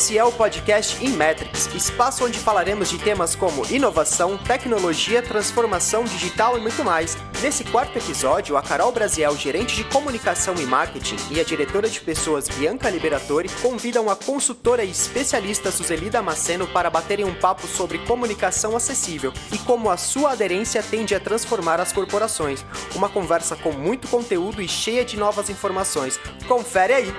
Esse é o podcast Inmetrics, espaço onde falaremos de temas como inovação, tecnologia, transformação digital e muito mais. Nesse quarto episódio, a Carol Brasiel, gerente de comunicação e marketing, e a diretora de pessoas Bianca Liberatori convidam a consultora e especialista Suzeli Damasceno para baterem um papo sobre comunicação acessível e como a sua aderência tende a transformar as corporações. Uma conversa com muito conteúdo e cheia de novas informações. Confere aí!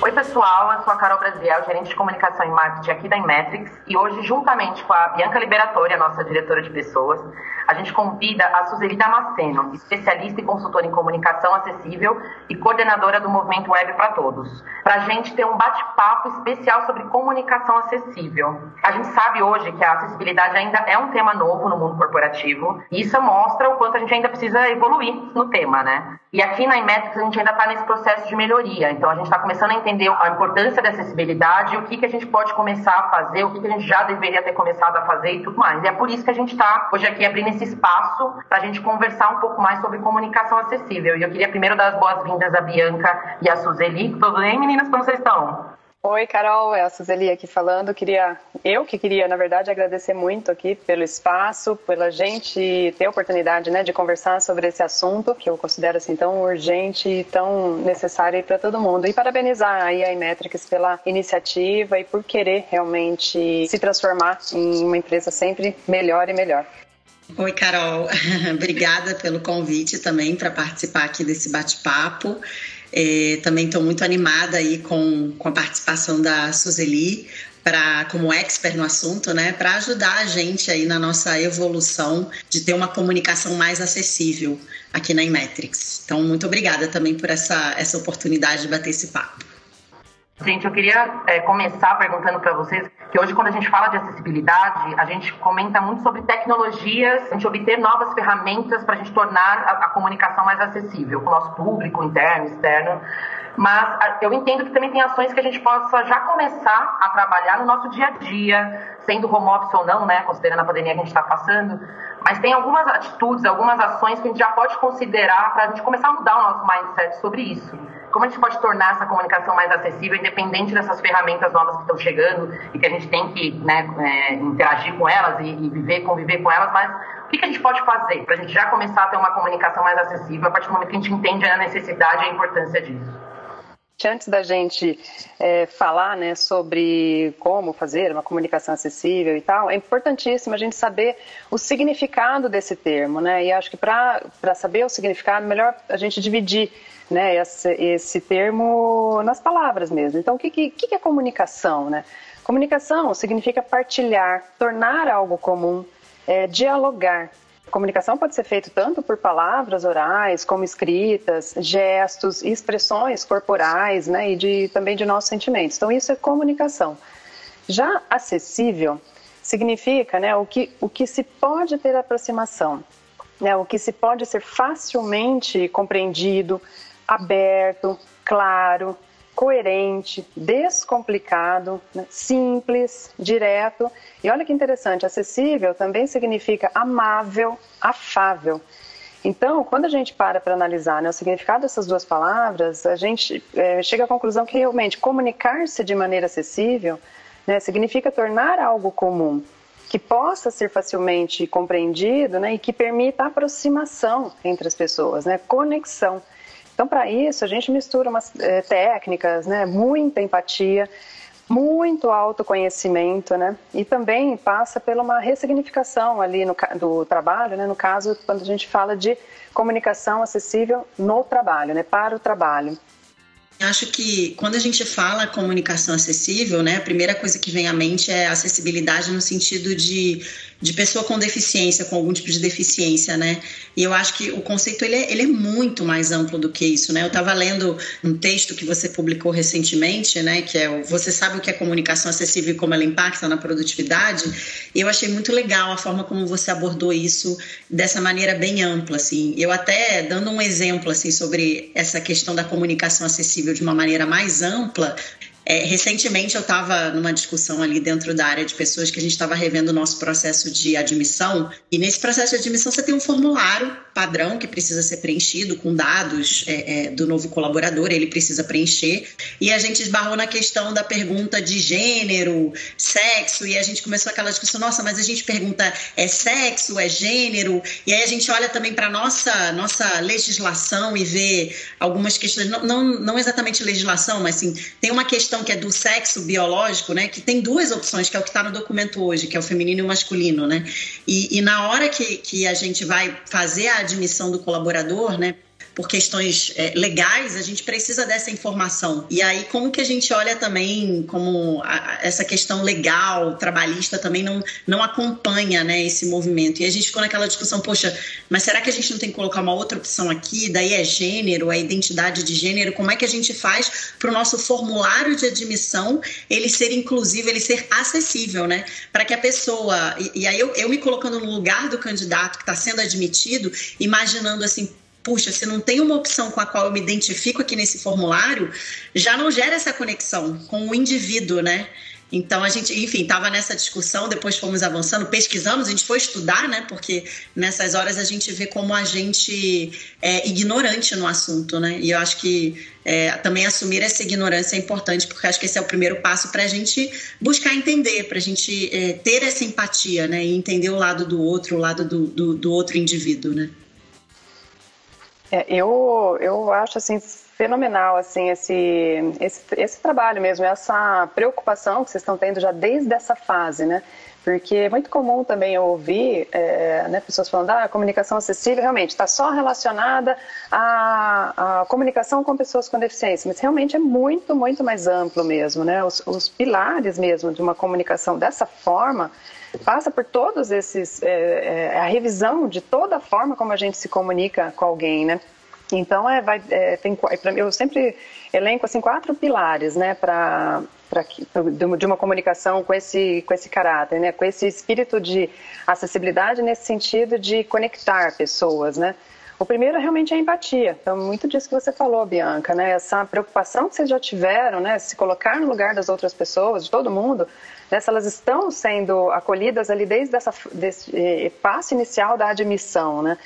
Oi, pessoal, eu sou a Carol Brasiel, gerente de comunicação e marketing aqui da Inmetrics, e hoje, juntamente com a Bianca Liberatori, a nossa diretora de pessoas, a gente convida a Suzeli Damasceno, especialista e consultora em comunicação acessível e coordenadora do Movimento Web para Todos, para a gente ter um bate-papo especial sobre comunicação acessível. A gente sabe hoje que a acessibilidade ainda é um tema novo no mundo corporativo, e isso mostra o quanto a gente ainda precisa evoluir no tema, né? E aqui na Inmetrics a gente ainda está nesse processo de melhoria, então a gente está começando a entender a importância da acessibilidade, o que, que a gente pode começar a fazer, o que, que a gente já deveria ter começado a fazer e tudo mais. E é por isso que a gente está hoje aqui abrindo esse espaço para a gente conversar um pouco mais sobre comunicação acessível. E eu queria primeiro dar as boas-vindas à Bianca e à Suzeli. Tudo bem, meninas? Como vocês estão? Oi, Carol, é a Suzeli aqui falando. Queria, eu que queria, na verdade, agradecer muito aqui pelo espaço, pela gente ter a oportunidade, né, de conversar sobre esse assunto que eu considero assim tão urgente e tão necessário para todo mundo. E parabenizar aí a Imetrics pela iniciativa e por querer realmente se transformar em uma empresa sempre melhor e melhor. Oi, Carol. Obrigada pelo convite também para participar aqui desse bate-papo. É, também estou muito animada aí com, com a participação da Suzeli para como expert no assunto, né, para ajudar a gente aí na nossa evolução de ter uma comunicação mais acessível aqui na Imetrics. Então, muito obrigada também por essa, essa oportunidade de bater esse papo. Gente, eu queria é, começar perguntando para vocês que hoje, quando a gente fala de acessibilidade, a gente comenta muito sobre tecnologias, a gente obter novas ferramentas para a gente tornar a, a, comunicação mais acessível o nosso público interno, externo. Mas eu entendo que também tem ações que a gente possa já começar a trabalhar no nosso dia a dia, sendo home office ou não, né, considerando a pandemia que a gente está passando. Mas tem algumas atitudes, algumas ações que a gente já pode considerar para a gente começar a mudar o nosso mindset sobre isso. Como a gente pode tornar essa comunicação mais acessível, independente dessas ferramentas novas que estão chegando e que a gente tem que né, é, interagir com elas e, e, viver, conviver com elas, mas o que a gente pode fazer para a gente já começar a ter uma comunicação mais acessível a partir do momento que a gente entende a necessidade e a importância disso? Antes da gente é, falar né, sobre como fazer uma comunicação acessível e tal, é importantíssimo a gente saber o significado desse termo, né? E acho que para saber o significado, melhor a gente dividir né, esse, esse termo nas palavras mesmo. Então, o que, que, que é comunicação? Né? Comunicação significa partilhar, tornar algo comum, é, dialogar. Comunicação pode ser feita tanto por palavras orais, como escritas, gestos, expressões corporais, né, e de, também de nossos sentimentos. Então, isso é comunicação. Já acessível significa né, o, que, o que se pode ter aproximação, né, o que se pode ser facilmente compreendido, aberto, claro, coerente, descomplicado, né? simples, direto. E olha que interessante, acessível também significa amável, afável. Então, quando a gente para para analisar né, o significado dessas duas palavras, a gente é, chega à conclusão que realmente comunicar-se de maneira acessível né, significa tornar algo comum, que possa ser facilmente compreendido né, e que permita aproximação entre as pessoas, né, conexão. Então, para isso, a gente mistura umas é, técnicas, né, muita empatia, muito autoconhecimento, né? E também passa por uma ressignificação ali no, do trabalho, né? No caso, quando a gente fala de comunicação acessível no trabalho, né? Para o trabalho. Acho que quando a gente fala comunicação acessível, né, a primeira coisa que vem à mente é acessibilidade no sentido de de pessoa com deficiência, com algum tipo de deficiência, né? E eu acho que o conceito ele é, ele é muito mais amplo do que isso, né? Eu estava lendo um texto que você publicou recentemente, né? Que é o Você sabe o que é comunicação acessível e como ela impacta na produtividade. E eu achei muito legal a forma como você abordou isso dessa maneira bem ampla, assim. Eu até dando um exemplo assim sobre essa questão da comunicação acessível de uma maneira mais ampla, É, recentemente eu estava numa discussão ali dentro da área de pessoas que a gente estava revendo o nosso processo de admissão. E nesse processo de admissão você tem um formulário padrão que precisa ser preenchido com dados é, é, do novo colaborador, ele precisa preencher. E a gente esbarrou na questão da pergunta de gênero, sexo, e a gente começou aquela discussão, nossa, mas a gente pergunta é sexo, é gênero, e aí a gente olha também para nossa nossa legislação e vê algumas questões, não, não, não exatamente legislação, mas sim, tem uma questão que é do sexo biológico, né, que tem duas opções, que é o que está no documento hoje, que é o feminino e o masculino, né, e, e na hora que, que a gente vai fazer a admissão do colaborador, né, por questões é, legais, a gente precisa dessa informação. E aí, como que a gente olha também como a, essa questão legal, trabalhista, também não, não acompanha né, esse movimento? E a gente ficou naquela discussão, poxa, mas será que a gente não tem que colocar uma outra opção aqui? Daí é gênero, é identidade de gênero. Como é que a gente faz para o nosso formulário de admissão ele ser inclusivo, ele ser acessível, né? Para que a pessoa. E, e aí eu, eu me colocando no lugar do candidato que está sendo admitido, imaginando assim, puxa, se não tem uma opção com a qual eu me identifico aqui nesse formulário, já não gera essa conexão com o indivíduo, né? Então a gente, enfim, estava nessa discussão, depois fomos avançando, pesquisamos, a gente foi estudar, né? Porque nessas horas a gente vê como a gente é ignorante no assunto, né? E eu acho que é, também assumir essa ignorância é importante, porque acho que esse é o primeiro passo para a gente buscar entender, para a gente é, ter essa empatia, né? E entender o lado do outro, o lado do, do, do outro indivíduo, né? É, eu, eu acho assim fenomenal assim esse, esse, esse trabalho mesmo, essa preocupação que vocês estão tendo já desde essa fase, né? Porque é muito comum também eu ouvir é, né, pessoas falando ah, a comunicação acessível realmente está só relacionada à, à, comunicação com pessoas com deficiência, mas realmente é muito, muito mais amplo mesmo, né? Os, os pilares mesmo de uma comunicação dessa forma passa por todos esses é, é, a revisão de toda a forma como a gente se comunica com alguém, né? Então é, vai, é, tem, eu sempre elenco assim quatro pilares, né, para de uma comunicação com esse com esse caráter, né, com esse espírito de acessibilidade nesse sentido de conectar pessoas, né. O primeiro é realmente a empatia. Então, muito disso que você falou, Bianca, né? Essa preocupação que vocês já tiveram, né? Se colocar no lugar das outras pessoas, de todo mundo, né? se elas estão sendo acolhidas ali desde essa, desse eh, passo inicial da admissão, né?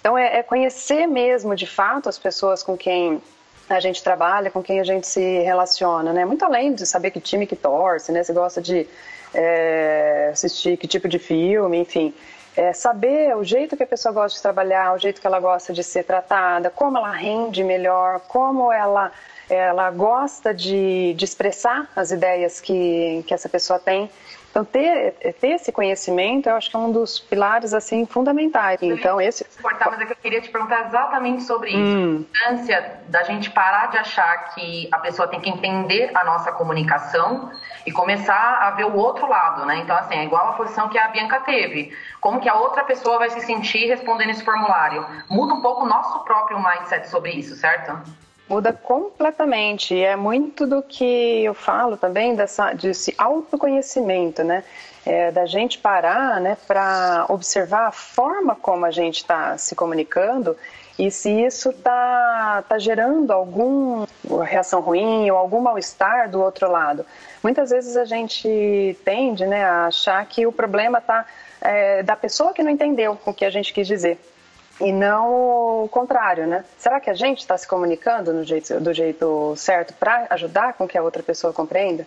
Então, é, é conhecer mesmo, de fato, as pessoas com quem a gente trabalha, com quem a gente se relaciona, né? Muito além de saber que time que torce, né? Se gosta de é, assistir que tipo de filme, enfim é, saber o jeito que a pessoa gosta de trabalhar, o jeito que ela gosta de ser tratada, como ela rende melhor, como ela, ela gosta de, de expressar as ideias que, que essa pessoa tem. Então, ter, ter esse conhecimento, eu acho que é um dos pilares, assim, fundamentais. Então, esse... Cortar, mas é que eu queria te perguntar exatamente sobre isso. Hum. A importância da gente parar de achar que a pessoa tem que entender a nossa comunicação e começar a ver o outro lado, né? Então, assim, é igual a posição que a Bianca teve. Como que a outra pessoa vai se sentir respondendo esse formulário? Muda um pouco o nosso próprio mindset sobre isso, certo? Muda completamente. E é muito do que eu falo também dessa, desse autoconhecimento, né? É, da gente parar né, para observar a forma como a gente está se comunicando e se isso está tá gerando alguma reação ruim ou algum mal-estar do outro lado. Muitas vezes a gente tende né, a achar que o problema está é, da pessoa que não entendeu o que a gente quis dizer e não o contrário, né? Será que a gente está se comunicando jeito, do jeito certo para ajudar com que a outra pessoa compreenda?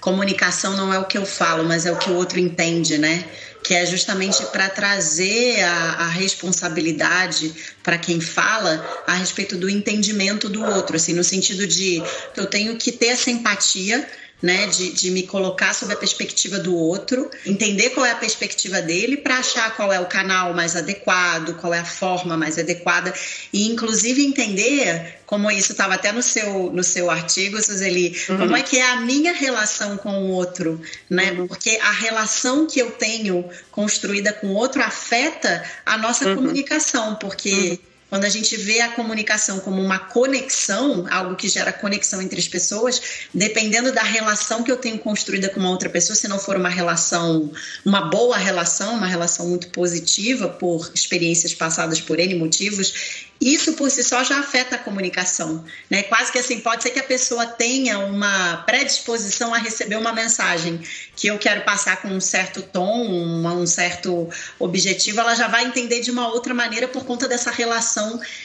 Comunicação não é o que eu falo, mas é o que o outro entende, né? Que é justamente para trazer a, a responsabilidade para quem fala a respeito do entendimento do outro, assim, no sentido de eu tenho que ter essa empatia né, de, de me colocar sob a perspectiva do outro, entender qual é a perspectiva dele para achar qual é o canal mais adequado, qual é a forma mais adequada e inclusive entender como isso estava até no seu no seu artigo, Suzeli, uhum. como é que é a minha relação com o outro, né? Uhum. Porque a relação que eu tenho construída com o outro afeta a nossa uhum. comunicação, porque uhum Quando a gente vê a comunicação como uma conexão, algo que gera conexão entre as pessoas, dependendo da relação que eu tenho construída com uma outra pessoa, se não for uma relação, uma boa relação, uma relação muito positiva por experiências passadas por N motivos, isso por si só já afeta a comunicação, né? Quase que assim, pode ser que a pessoa tenha uma predisposição a receber uma mensagem que eu quero passar com um certo tom, um certo objetivo, ela já vai entender de uma outra maneira por conta dessa relação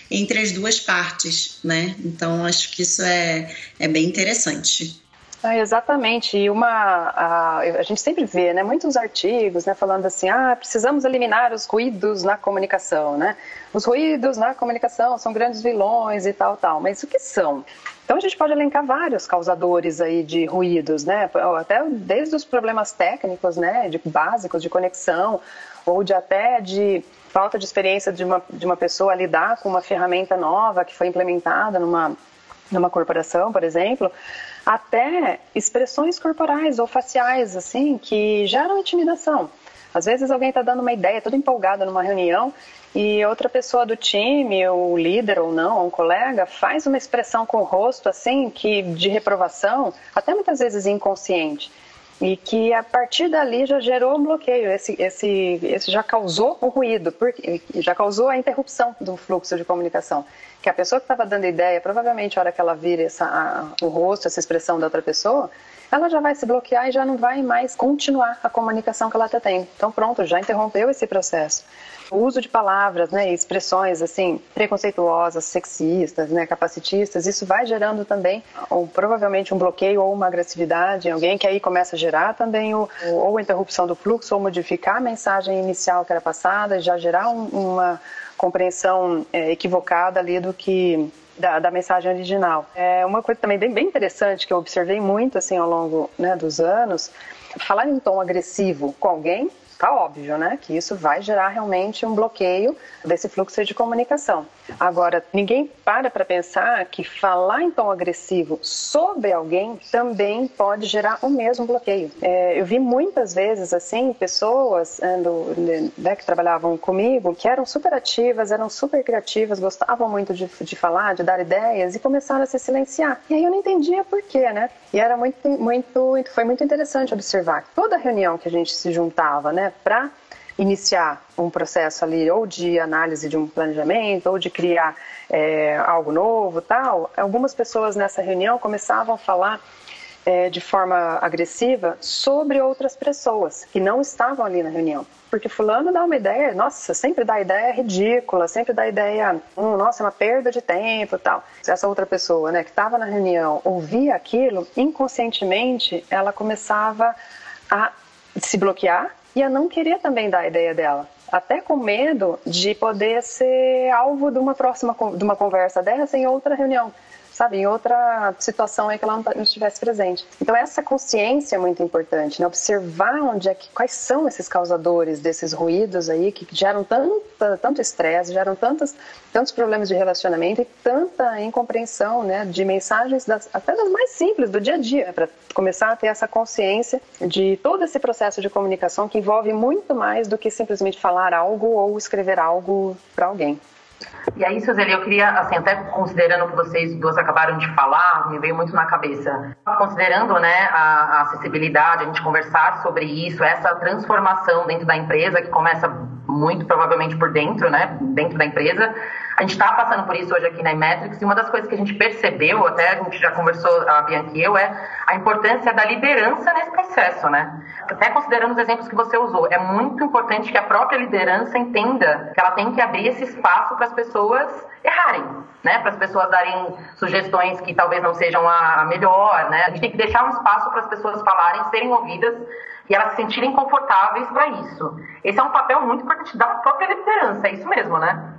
entre as duas partes, né? Então, acho que isso é, é bem interessante. É, exatamente, e uma a, a, gente sempre vê, né, muitos artigos, né, falando assim, ah, precisamos eliminar os ruídos na comunicação, né? Os ruídos na comunicação são grandes vilões e tal, tal. Mas o que são? Então a gente pode elencar vários causadores aí de ruídos, né? Até desde os problemas técnicos, né, de básicos de conexão ou de até de falta de experiência de uma, de uma pessoa lidar com uma ferramenta nova que foi implementada numa numa corporação, por exemplo, até expressões corporais ou faciais, assim, que geram intimidação. Às vezes alguém está dando uma ideia, toda empolgada numa reunião, e outra pessoa do time, o líder ou não, um colega, faz uma expressão com o rosto, assim, que de reprovação, até muitas vezes inconsciente e que a partir dali já gerou um bloqueio, esse, esse, esse já causou um ruído, porque, já causou a interrupção do fluxo de comunicação. Que a pessoa que estava dando ideia, provavelmente a hora que ela vira essa, a, o rosto, essa expressão da outra pessoa, ela já vai se bloquear e já não vai mais continuar a comunicação que ela está tendo. Então pronto, já interrompeu esse processo. O uso de palavras, né, expressões assim preconceituosas, sexistas, né, capacitistas, isso vai gerando também ou provavelmente um bloqueio ou uma agressividade em alguém que aí começa a gerar também o, ou a interrupção do fluxo ou modificar a mensagem inicial que era passada, já gerar um, uma compreensão é, equivocada ali do que da, da, mensagem original. É uma coisa também bem, bem interessante que eu observei muito assim ao longo né, dos anos, falar em tom agressivo com alguém Tá óbvio, né, que isso vai gerar realmente um bloqueio desse fluxo de comunicação. Agora, ninguém para para pensar que falar em tom agressivo sobre alguém também pode gerar o mesmo bloqueio. É, eu vi muitas vezes, assim, pessoas ando, né, que trabalhavam comigo que eram super ativas, eram super criativas, gostavam muito de, de falar, de dar ideias e começaram a se silenciar. E aí eu não entendia por quê, né? E era muito, muito, foi muito interessante observar. Toda reunião que a gente se juntava, né, para iniciar um processo ali ou de análise de um planejamento ou de criar é, algo novo, tal, algumas pessoas nessa reunião começavam a falar é, de forma agressiva sobre outras pessoas que não estavam ali na reunião. Porque fulano dá uma ideia, nossa, sempre dá ideia ridícula, sempre dá ideia, hum, nossa, é uma perda de tempo tal. Essa outra pessoa, né, que estava na reunião, ouvia aquilo, inconscientemente ela começava a se bloquear e a não querer também dar a ideia dela. Até com medo de poder ser alvo de uma próxima de uma conversa dessa em outra reunião sabe, em outra situação aí que ela não, tá, não estivesse presente. Então essa consciência é muito importante, né? Observar onde é que quais são esses causadores desses ruídos aí que geram tanta, tanto estresse, geram tantos, tantos problemas de relacionamento e tanta incompreensão, né, de mensagens das, até das mais simples do dia a dia, para começar a ter essa consciência de todo esse processo de comunicação que envolve muito mais do que simplesmente falar algo ou escrever algo para alguém. E aí, Suzeli, eu queria, assim, até considerando o que vocês duas acabaram de falar, me veio muito na cabeça. Considerando, né, a, a acessibilidade, a gente conversar sobre isso, essa transformação dentro da empresa, que começa muito provavelmente por dentro, né, dentro da empresa, a gente está passando por isso hoje aqui na Imetrics e uma das coisas que a gente percebeu, até a gente já conversou, a Bianca e eu, é a importância da liderança nesse processo, né? Até considerando os exemplos que você usou, é muito importante que a própria liderança entenda que ela tem que abrir esse espaço para as pessoas errarem, né? Para as pessoas darem sugestões que talvez não sejam a melhor, né? A gente tem que deixar um espaço para as pessoas falarem, serem ouvidas e elas se sentirem confortáveis para isso. Esse é um papel muito importante da própria liderança, é isso mesmo, né?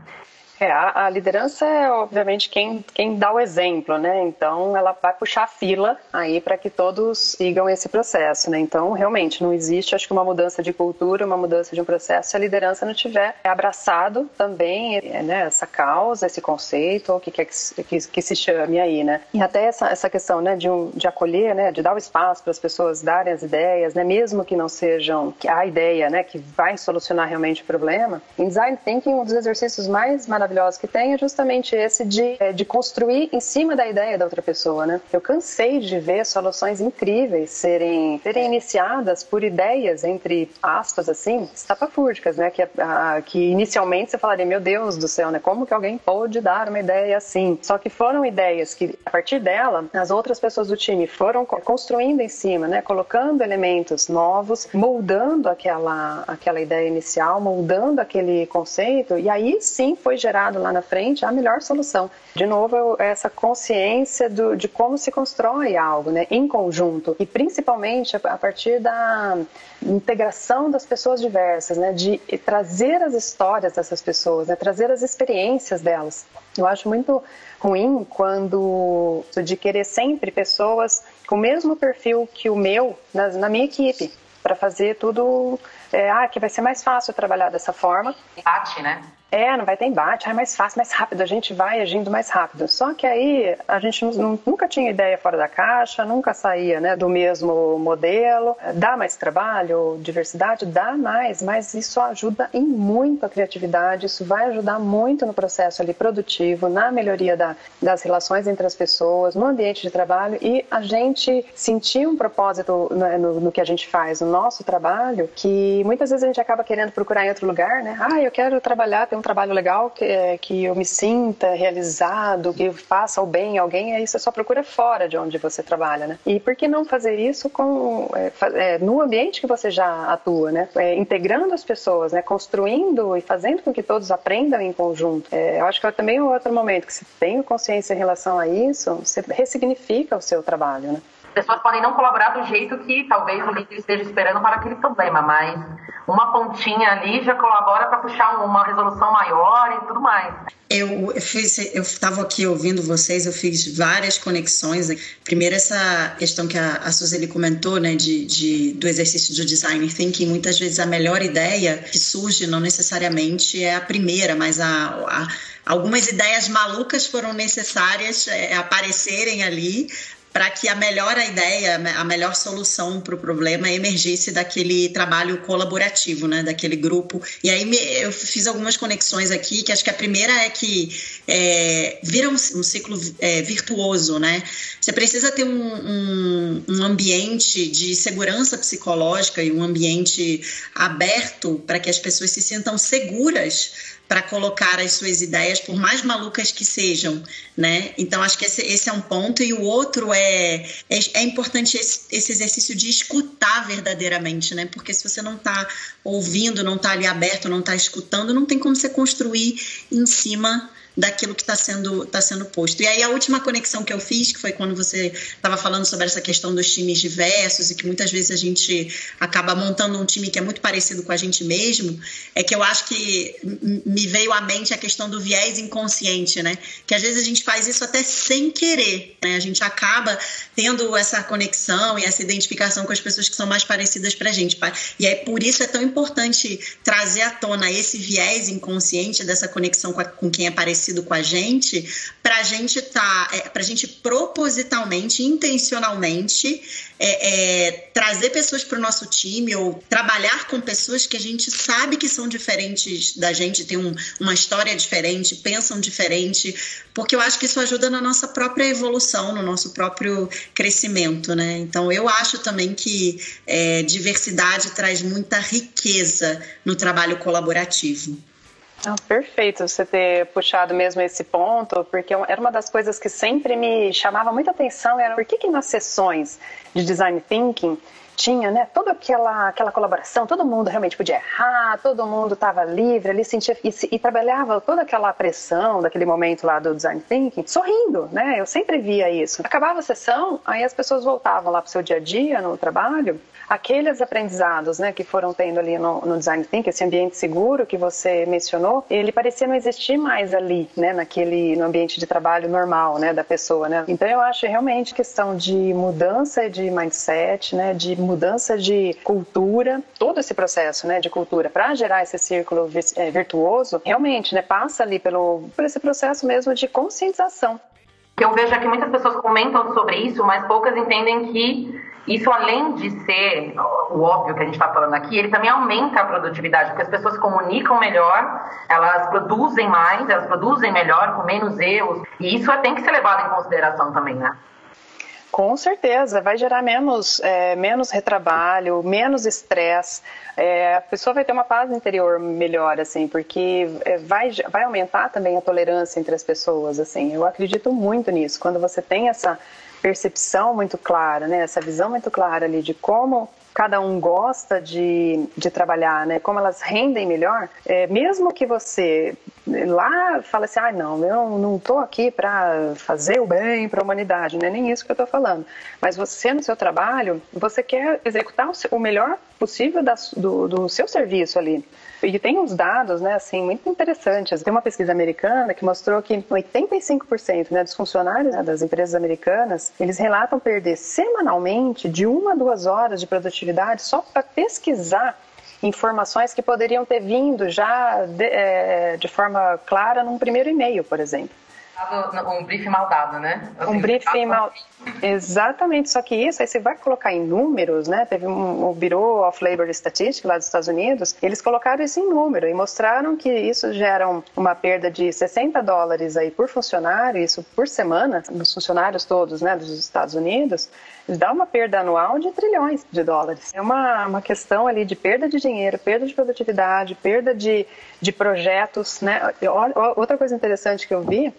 É, a, a, liderança é, obviamente, quem, quem dá o exemplo, né? Então, ela vai puxar a fila aí para que todos sigam esse processo, né? Então, realmente, não existe, acho que, uma mudança de cultura, uma mudança de um processo se a liderança não tiver abraçado também né, essa causa, esse conceito, ou o que quer que, que, que, se chame aí, né? E até essa, essa questão, né, de, um, de acolher, né, de dar o espaço para as pessoas darem as ideias, né, mesmo que não sejam a ideia, né, que vai solucionar realmente o problema. Em design thinking, um dos exercícios mais maravilhosos maravilhosos que tem é justamente esse de, é, de construir em cima da ideia da outra pessoa, né? Eu cansei de ver soluções incríveis serem, serem iniciadas por ideias, entre aspas, assim, estapafúrdicas, né? Que, a, que inicialmente você falaria, meu Deus do céu, né? Como que alguém pode dar uma ideia assim? Só que foram ideias que, a partir dela, as outras pessoas do time foram construindo em cima, né? Colocando elementos novos, moldando aquela, aquela ideia inicial, moldando aquele conceito, e aí sim foi gerado lá na frente a melhor solução. De novo, essa consciência do, de como se constrói algo, né? Em conjunto. E principalmente a partir da integração das pessoas diversas, né? De trazer as histórias dessas pessoas, né? Trazer as experiências delas. Eu acho muito ruim quando de querer sempre pessoas com o mesmo perfil que o meu na, na minha equipe para fazer tudo é, ah, que vai ser mais fácil trabalhar dessa forma. Bate, né? É, não vai ter embate, é mais fácil, mais rápido, a gente vai agindo mais rápido. Só que aí a gente nunca tinha ideia fora da caixa, nunca saía né, do mesmo modelo. Dá mais trabalho, diversidade? Dá mais, mas isso ajuda em muito a criatividade, isso vai ajudar muito no processo ali produtivo, na melhoria da, das relações entre as pessoas, no ambiente de trabalho e a gente sentir um propósito no, né, no, no que a gente faz, no nosso trabalho, que muitas vezes a gente acaba querendo procurar em outro lugar, né? Ah, eu quero trabalhar, ter um trabalho legal, que, é, que eu me sinta realizado, que faça o bem a alguém, aí você só procura fora de onde você trabalha, né? E por que não fazer isso com, é, é, no ambiente que você já atua, né? É, integrando as pessoas, né? Construindo e fazendo com que todos aprendam em conjunto. É, eu acho que é também outro momento que se tem consciência em relação a isso, você ressignifica o seu trabalho, né? Pessoas podem não colaborar do jeito que talvez o líder esteja esperando para aquele problema, mas uma pontinha ali já colabora para puxar uma resolução maior e tudo mais. Eu fiz, eu estava aqui ouvindo vocês, eu fiz várias conexões. Primeiro essa questão que a, a comentou, né, de, de, do exercício de design thinking. Muitas vezes a melhor ideia que surge não necessariamente é a primeira, mas a, a algumas ideias malucas foram necessárias é, aparecerem ali para que a melhor ideia, a melhor solução para o problema emergisse daquele trabalho colaborativo, né, daquele grupo. E aí me, eu fiz algumas conexões aqui, que acho que a primeira é que é, vira um, um ciclo é, virtuoso, né? Você precisa ter um, um, um ambiente de segurança psicológica e um ambiente aberto para que as pessoas se sintam seguras para colocar as suas ideias, por mais malucas que sejam, né? Então acho que esse, esse é um ponto e o outro é é, é importante esse, esse, exercício de escutar verdadeiramente, né? Porque se você não está ouvindo, não está ali aberto, não está escutando, não tem como você construir em cima daquilo que está sendo, tá sendo posto. E aí a última conexão que eu fiz, que foi quando você estava falando sobre essa questão dos times diversos e que muitas vezes a gente acaba montando um time que é muito parecido com a gente mesmo, é que eu acho que me veio à mente a questão do viés inconsciente, né? Que às vezes a gente faz isso até sem querer, né? A gente acaba tendo essa conexão e essa identificação com as pessoas que são mais parecidas para a gente. E aí por isso é tão importante trazer à tona esse viés inconsciente dessa conexão com, a, com quem é parecido parecido com a gente, para a gente tá, é, para a gente propositalmente, intencionalmente é, é, trazer pessoas para o nosso time ou trabalhar com pessoas que a gente sabe que são diferentes da gente, tem um, uma história diferente, pensam diferente, porque eu acho que isso ajuda na nossa própria evolução, no nosso próprio crescimento, né? Então eu acho também que é, diversidade traz muita riqueza no trabalho colaborativo. Ah, perfeito você ter puxado mesmo esse ponto, porque era uma das coisas que sempre me chamava muita atenção, era por que, que nas sessões de design thinking tinha, né, toda aquela, aquela colaboração, todo mundo realmente podia errar, todo mundo estava livre ali, sentia e, e, trabalhava toda aquela pressão daquele momento lá do design thinking, sorrindo, né? Eu sempre via isso. Acabava a sessão, aí as pessoas voltavam lá para o seu dia a dia no trabalho aqueles aprendizados né, que foram tendo ali no, no, design thinking, esse ambiente seguro que você mencionou, ele parecia não existir mais ali, né, naquele no ambiente de trabalho normal, né, da pessoa, né. Então eu acho realmente questão de mudança de mindset, né, de mudança de cultura, todo esse processo, né, de cultura para gerar esse círculo é, virtuoso, realmente, né, passa ali pelo por esse processo mesmo de conscientização eu vejo é que muitas pessoas comentam sobre isso, mas poucas entendem que Isso, além de ser o óbvio que a gente está falando aqui, ele também aumenta a produtividade, porque as pessoas comunicam melhor, elas produzem mais, elas produzem melhor, com menos erros, e isso tem que ser levado em consideração também, né? Com certeza, vai gerar menos, é, menos retrabalho, menos estresse. É, a pessoa vai ter uma paz interior melhor, assim, porque é, vai, vai aumentar também a tolerância entre as pessoas, assim. Eu acredito muito nisso. Quando você tem essa percepção muito clara, né, essa visão muito clara ali de como cada um gosta de, de trabalhar, né? Como elas rendem melhor, é, mesmo que você lá fale assim, ah, não, eu não estou aqui para fazer o bem para a humanidade, não é nem isso que eu estou falando. Mas você no seu trabalho, você quer executar o, melhor possível da, do, do seu serviço ali. E tem uns dados, né, assim, muito interessantes. Tem uma pesquisa americana que mostrou que 85% né, dos funcionários né, das empresas americanas, eles relatam perder semanalmente de uma a duas horas de produtividade só para pesquisar informações que poderiam ter vindo já de, é, de forma clara num primeiro e-mail, por exemplo um briefing mal dado, né? Assim, um briefing mal. Exatamente, só que isso aí você vai colocar em números, né? Teve um, o Bureau of Labor Statistics lá dos Estados Unidos, eles colocaram isso em número e mostraram que isso gera uma perda de 60 dólares aí por funcionário, isso por semana, dos funcionários todos, né, dos Estados Unidos, dá uma perda anual de trilhões de dólares. É uma, uma questão ali de perda de dinheiro, perda de produtividade, perda de, de projetos, né? Outra coisa interessante que eu vi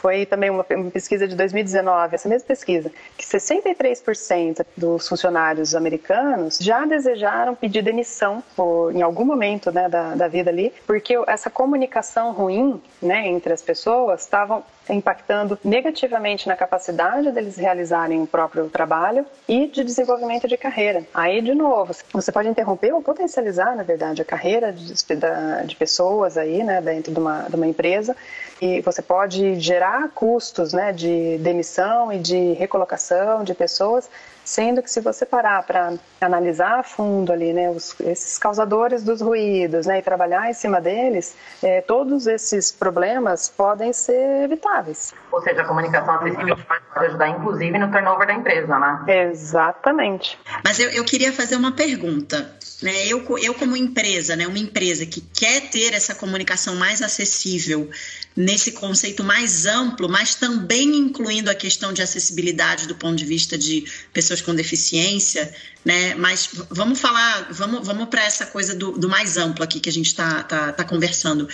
foi também uma, uma pesquisa de 2019, essa mesma pesquisa, que 63% dos funcionários americanos já desejaram pedir demissão por, em algum momento né, da, da vida ali, porque essa comunicação ruim né, entre as pessoas estavam impactando negativamente na capacidade deles realizarem o próprio trabalho e de desenvolvimento de carreira. Aí, de novo, você pode interromper ou potencializar, na verdade, a carreira de, de pessoas aí, né, dentro de uma, de uma empresa e você pode gerar custos, né, de demissão e de recolocação de pessoas Sendo que se você parar para analisar a fundo ali, né, os, esses causadores dos ruídos, né, e trabalhar em cima deles, é, todos esses problemas podem ser evitáveis. Ou seja, a comunicação acessível pode ajudar, inclusive, no turnover da empresa, né? Exatamente. Mas eu, eu queria fazer uma pergunta. Né? Eu, eu, como empresa, né, uma empresa que quer ter essa comunicação mais acessível, nesse conceito mais amplo, mas também incluindo a questão de acessibilidade do ponto de vista de pessoas com deficiência, né? Mas vamos falar, vamos, vamos para essa coisa do, do, mais amplo aqui que a gente está tá, tá conversando.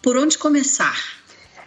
Por onde começar?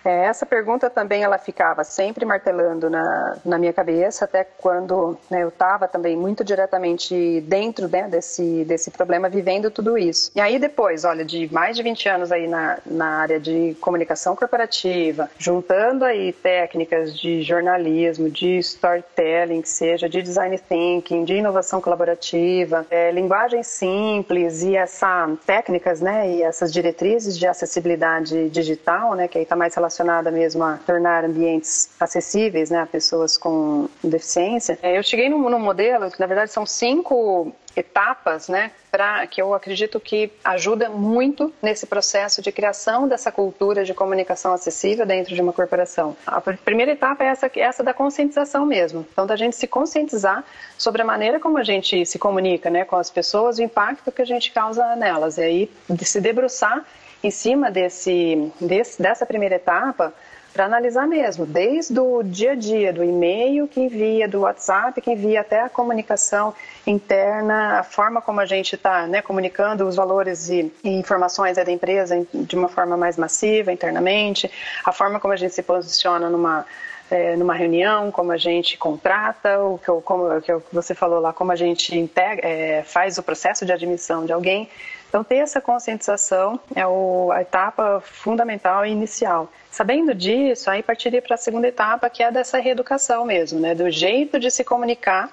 É, essa pergunta também ela ficava sempre martelando na, na minha cabeça, até quando né, eu estava também muito diretamente dentro né, desse, desse problema, vivendo tudo isso. E aí depois, olha, de mais de 20 anos aí na, na área de comunicação corporativa, juntando aí técnicas de jornalismo, de storytelling, que seja de design thinking, de inovação colaborativa, é, linguagem simples e essa técnicas, né, e essas diretrizes de acessibilidade digital, né, que aí está mais relacionado relacionada mesmo a tornar ambientes acessíveis né, a pessoas com deficiência, é, eu cheguei num, num modelo que, na verdade, são cinco etapas, né, para que eu acredito que ajuda muito nesse processo de criação dessa cultura de comunicação acessível dentro de uma corporação. A primeira etapa é essa, essa da conscientização mesmo. Então, da gente se conscientizar sobre a maneira como a gente se comunica, né, com as pessoas, o impacto que a gente causa nelas, e aí se debruçar em cima desse, desse dessa primeira etapa para analisar mesmo, desde o dia a dia, do e-mail que envia, do WhatsApp que envia, até a comunicação interna, a forma como a gente está né, comunicando os valores e, e informações da empresa de uma forma mais massiva internamente, a forma como a gente se posiciona numa é, numa reunião, como a gente contrata, o que, eu, como, o que você falou lá, como a gente integra, é, faz o processo de admissão de alguém. Então, ter essa conscientização é o, a etapa fundamental e inicial. Sabendo disso, aí partiria para a segunda etapa, que é dessa reeducação mesmo, né? do jeito de se comunicar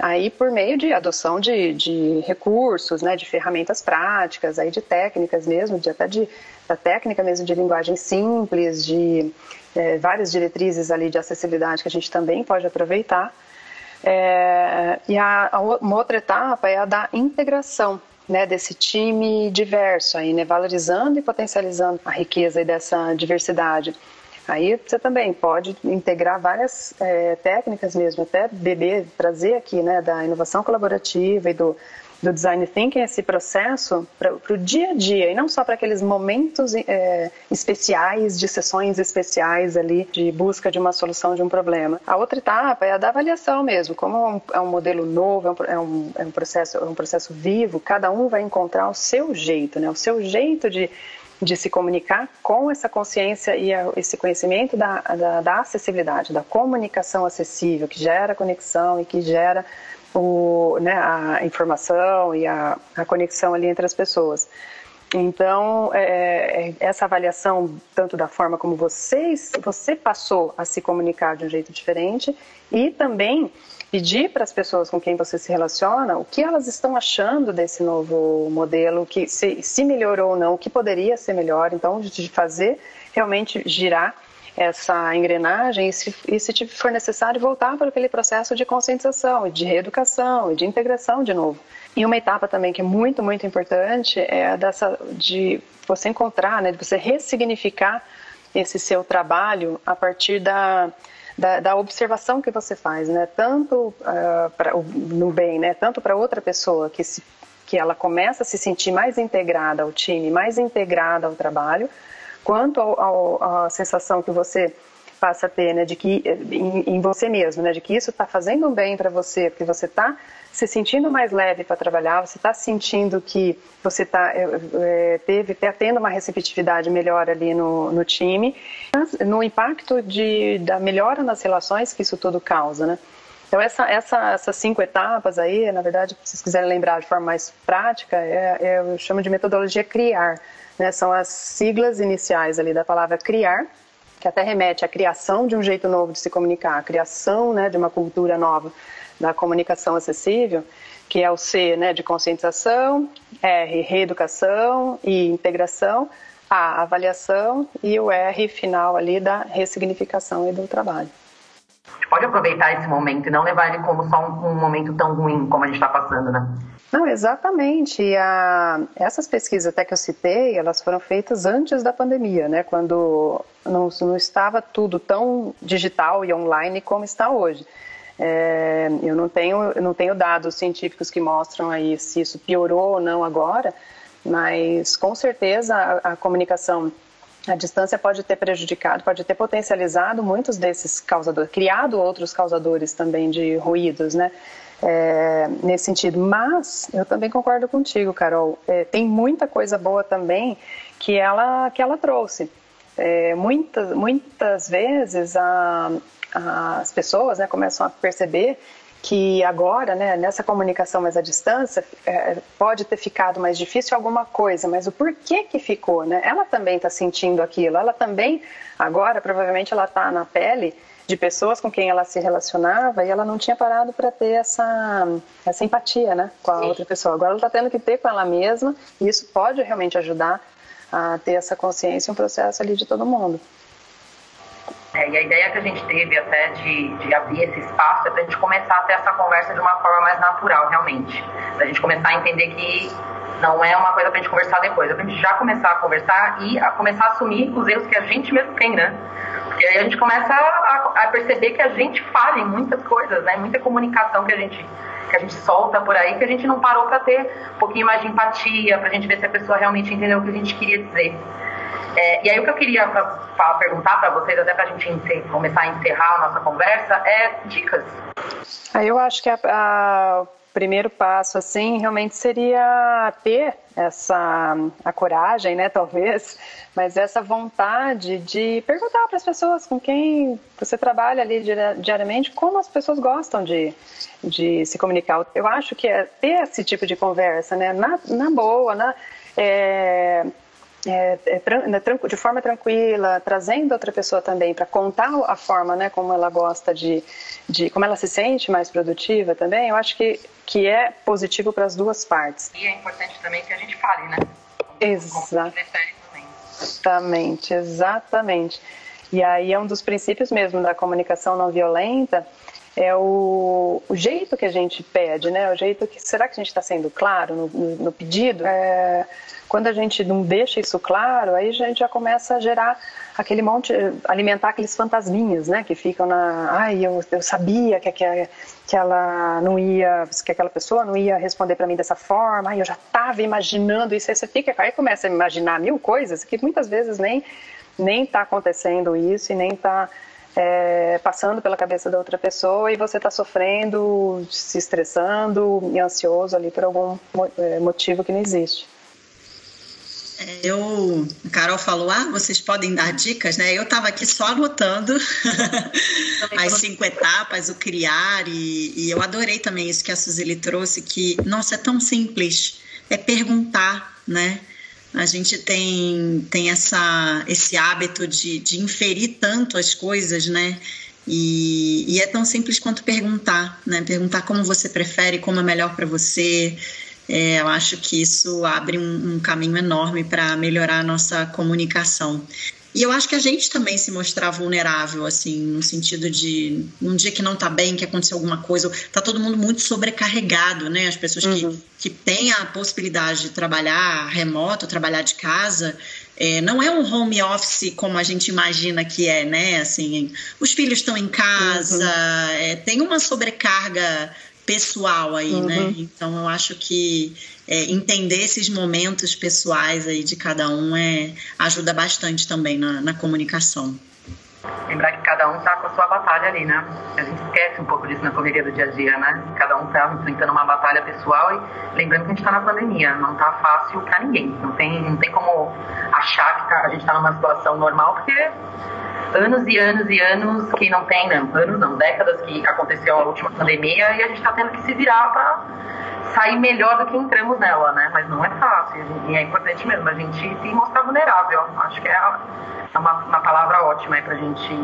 aí por meio de adoção de, de recursos, né, de ferramentas práticas, aí de técnicas mesmo, de até de da técnica mesmo de linguagem simples, de é, várias diretrizes ali de acessibilidade que a gente também pode aproveitar. É, e a, a, uma outra etapa é a da integração, né, desse time diverso aí, né, valorizando e potencializando a riqueza dessa diversidade. Aí você também pode integrar várias é, técnicas mesmo, até beber, trazer aqui, né, da inovação colaborativa e do do design thinking esse processo para o dia a dia e não só para aqueles momentos é, especiais de sessões especiais ali de busca de uma solução de um problema. A outra etapa é a da avaliação mesmo, como é um, é modelo novo, é um, é um, processo é um processo vivo, cada um vai encontrar o seu jeito, né, o seu jeito de de se comunicar com essa consciência e esse conhecimento da, da, da acessibilidade, da comunicação acessível, que gera conexão e que gera o, né, a informação e a, a, conexão ali entre as pessoas. Então, é, é, essa avaliação, tanto da forma como vocês, você passou a se comunicar de um jeito diferente e também pedir para as pessoas com quem você se relaciona o que elas estão achando desse novo modelo, que se, se melhorou ou não, o que poderia ser melhor. Então, de fazer realmente girar essa engrenagem e se, e se for necessário voltar para aquele processo de conscientização, de reeducação, de integração de novo. E uma etapa também que é muito, muito importante é dessa de você encontrar, né, de você ressignificar esse seu trabalho a partir da, da, da observação que você faz, né, tanto uh, pra, no bem, né, tanto para outra pessoa que se que ela começa a se sentir mais integrada ao time, mais integrada ao trabalho, quanto à sensação que você passa a ter, né, de que em, em você mesmo, né, de que isso está fazendo bem para você, porque você está se sentindo mais leve para trabalhar, você está sentindo que você está é, é, teve tá tendo uma receptividade melhor ali no, no time, no impacto de, da melhora nas relações que isso tudo causa, né? Então essa, essa, essas cinco etapas aí, na verdade, se vocês quiserem lembrar de forma mais prática, é, é eu chamo de metodologia criar né, são as siglas iniciais ali da palavra criar, que até remete à criação de um jeito novo de se comunicar, a criação né, de uma cultura nova da comunicação acessível, que é o C né, de conscientização, R, reeducação e integração, A, avaliação e o R final ali da ressignificação e do trabalho. A gente pode aproveitar esse momento e não levar ele como só um, um momento tão ruim como a gente está passando, né? Não, exatamente. E a, essas pesquisas até que eu citei, elas foram feitas antes da pandemia, né? Quando não, não estava tudo tão digital e online como está hoje. É, eu não tenho, não tenho dados científicos que mostram aí se isso piorou ou não agora, mas com certeza a, a comunicação à distância pode ter prejudicado, pode ter potencializado muitos desses causadores, criado outros causadores também de ruídos, né? É, nesse sentido. Mas eu também concordo contigo, Carol. É, tem muita coisa boa também que ela, que ela trouxe. É, muitas, muitas vezes a, a, as pessoas né, começam a perceber que agora, né, nessa comunicação mais à distância, é, pode ter ficado mais difícil alguma coisa, mas o porquê que ficou, né? Ela também está sentindo aquilo, ela também, agora, provavelmente ela está na pele de pessoas com quem ela se relacionava e ela não tinha parado para ter essa, essa empatia né, com a Sim. outra pessoa. Agora ela está tendo que ter com ela mesma e isso pode realmente ajudar a ter essa consciência, um processo ali de todo mundo. É, e a ideia que a gente teve até de, de abrir esse espaço é para a gente começar a ter essa conversa de uma forma mais natural, realmente. Para a gente começar a entender que não é uma coisa para a gente conversar depois, é para a gente já começar a conversar e a começar a assumir os erros que a gente mesmo tem, né? E aí a gente começa a, a, perceber que a gente falha em muitas coisas, né? Muita comunicação que a gente que a gente solta por aí que a gente não parou para ter um pouquinho mais de empatia, para a gente ver se a pessoa realmente entendeu o que a gente queria dizer. É, e aí o que eu queria pra, pra perguntar para vocês, até para a gente encer, começar a encerrar a nossa conversa, é dicas. Eu acho que a, a primeiro passo, assim, realmente seria ter essa a coragem, né, talvez, mas essa vontade de perguntar para as pessoas com quem você trabalha ali diariamente como as pessoas gostam de, de se comunicar. Eu acho que é ter esse tipo de conversa, né, na, na boa, na, é, é, é, né, de forma tranquila, trazendo outra pessoa também para contar a forma, né, como ela gosta de, de, como ela se sente mais produtiva também, eu acho que, que é positivo para as duas partes. E é importante também que a gente fale, né? Exatamente, exatamente. E aí é um dos princípios mesmo da comunicação não violenta, é o, o, jeito que a gente pede, né? O jeito que será que a gente está sendo claro no, no, no pedido? É, quando a gente não deixa isso claro, aí a gente já começa a gerar aquele monte, alimentar aqueles fantasminhas, né? Que ficam na, ai, eu, eu sabia que, que, que ela não ia, que aquela pessoa não ia responder para mim dessa forma, ai, eu já estava imaginando isso, aí você fica, aí começa a imaginar mil coisas que muitas vezes nem nem está acontecendo isso e nem está é, passando pela cabeça da outra pessoa e você está sofrendo, se estressando e ansioso ali por algum é, motivo que não existe. É, eu, a Carol falou, ah, vocês podem dar dicas, né? Eu estava aqui só anotando as cinco etapas, o criar, e, e, eu adorei também isso que a Suzeli trouxe, que, nossa, é tão simples, é perguntar, né? A gente tem, tem essa, esse hábito de, de inferir tanto as coisas, né? E, e, é tão simples quanto perguntar, né? Perguntar como você prefere, como é melhor para você. É, eu acho que isso abre um, um caminho enorme para melhorar a nossa comunicação. E eu acho que a gente também se mostrar vulnerável, assim, no sentido de um dia que não tá bem, que aconteceu alguma coisa, tá todo mundo muito sobrecarregado, né? As pessoas uhum. que, que têm a possibilidade de trabalhar remoto, trabalhar de casa, é, não é um home office como a gente imagina que é, né? Assim, os filhos estão em casa, uhum. é, tem uma sobrecarga pessoal aí, né? uhum. né? Então eu acho que é, entender esses momentos pessoais aí de cada um é, ajuda bastante também na, na comunicação. Lembrar que cada um está com a sua batalha ali, né? A gente esquece um pouco disso na correria do dia a dia, né? Cada um está enfrentando uma batalha pessoal e lembrando que a gente está na pandemia, não está fácil para ninguém. Não tem, não tem como achar que tá, a gente está numa situação normal, porque anos e anos e anos que não tem, não, anos não, décadas que aconteceu a última pandemia e a gente está tendo que se virar para sair melhor do que entramos nela, né? Mas não é fácil e é importante mesmo a gente se mostrar vulnerável. Acho que é uma, uma palavra ótima para a gente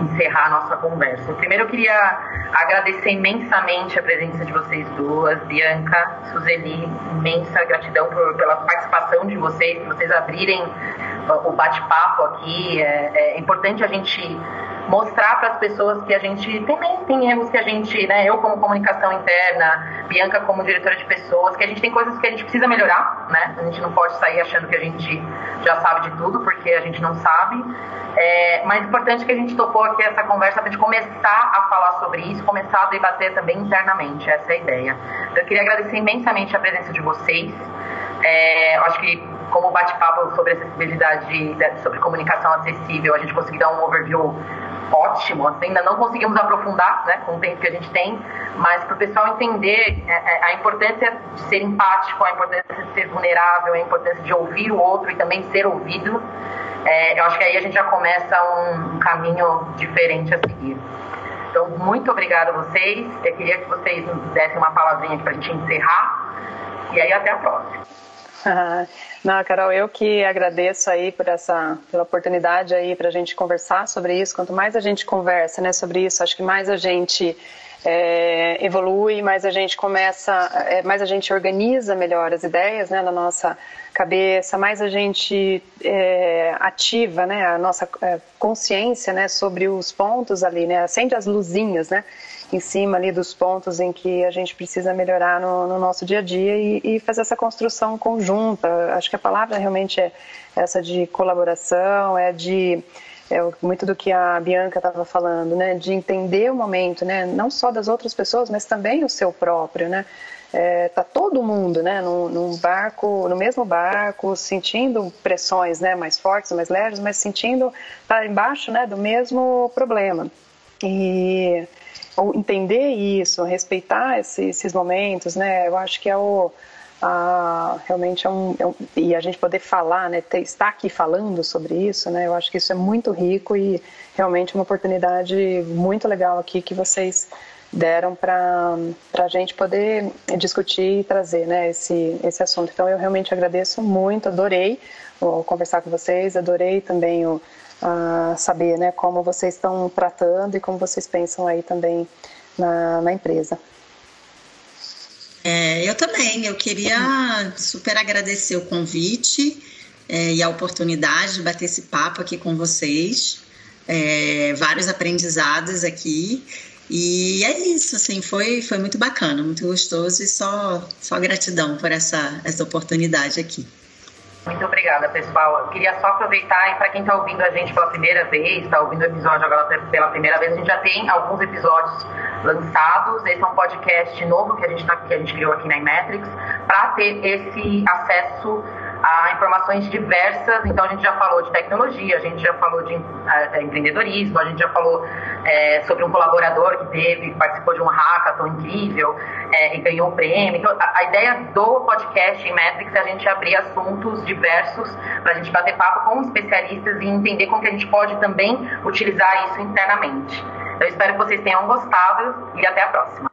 encerrar a nossa conversa. Primeiro eu queria agradecer imensamente a presença de vocês duas, Bianca, Suzeli, imensa gratidão por, pela participação de vocês, por vocês abrirem o bate-papo aqui. É, é importante a gente mostrar para as pessoas que a gente também tem erros que a gente, né, eu como comunicação interna, Bianca como diretora de pessoas, que a gente tem coisas que a gente precisa melhorar, né? A gente não pode sair achando que a gente já sabe de tudo, porque a gente não sabe. É, mas é importante que a gente topou aqui essa conversa para gente começar a falar sobre isso, começar a debater também internamente, essa é a ideia. Então, eu queria agradecer imensamente a presença de vocês. É, acho que como bate-papo sobre acessibilidade, sobre comunicação acessível, a gente conseguiu dar um overview ótimo, assim, ainda não conseguimos aprofundar né, com o tempo que a gente tem, mas para o pessoal entender é, é, a importância de ser empático, a importância de ser vulnerável, a importância de ouvir o outro e também ser ouvido, é, eu acho que aí a gente já começa um, caminho diferente a seguir. Então, muito obrigada a vocês. Eu queria que vocês dessem uma palavrinha para a gente encerrar. E aí, até a próxima. Não, Carol, eu que agradeço aí por essa pela oportunidade aí para a gente conversar sobre isso. Quanto mais a gente conversa, né, sobre isso, acho que mais a gente é, evolui, mais a gente começa, é, mais a gente organiza melhor as ideias, né, na nossa cabeça, mais a gente é, ativa, né, a nossa é, consciência, né, sobre os pontos ali, né, acende as luzinhas, né em cima ali dos pontos em que a gente precisa melhorar no, no nosso dia a dia e, e, fazer essa construção conjunta. Acho que a palavra realmente é essa de colaboração, é de é muito do que a Bianca estava falando, né, de entender o momento, né, não só das outras pessoas, mas também o seu próprio, né. É, tá todo mundo, né, num, num, barco, no mesmo barco, sentindo pressões, né, mais fortes, mais leves, mas sentindo tá embaixo, né, do mesmo problema. E entender isso, respeitar esse, esses momentos, né? Eu acho que é o a, realmente é um, é um, e a gente poder falar, né? Ter, estar aqui falando sobre isso, né? Eu acho que isso é muito rico e realmente uma oportunidade muito legal aqui que vocês deram para a gente poder discutir e trazer né, esse, esse assunto. Então, eu realmente agradeço muito, adorei conversar com vocês, adorei também o, a saber né, como vocês estão tratando e como vocês pensam aí também na, na empresa. É, eu também, eu queria super agradecer o convite é, e a oportunidade de bater esse papo aqui com vocês. É, vários aprendizados aqui. E é isso, assim, foi, foi muito bacana, muito gostoso e só, só gratidão por essa, essa oportunidade aqui. Muito obrigada, pessoal. Eu queria só aproveitar e para quem está ouvindo a gente pela primeira vez, está ouvindo o episódio agora pela primeira vez, a gente já tem alguns episódios lançados. Esse é um podcast novo que a gente, tá, que a gente criou aqui na Imetrics para ter esse acesso a informações diversas. Então, a gente já falou de tecnologia, a gente já falou de uh, empreendedorismo, a gente já falou é, sobre um colaborador que teve, participou de um hackathon incrível e ganhou o prêmio. Então, a, a, ideia do podcast em Metrics é a gente abrir assuntos diversos para a gente bater papo com especialistas e entender como que a gente pode também utilizar isso internamente. Eu espero que vocês tenham gostado e até a próxima.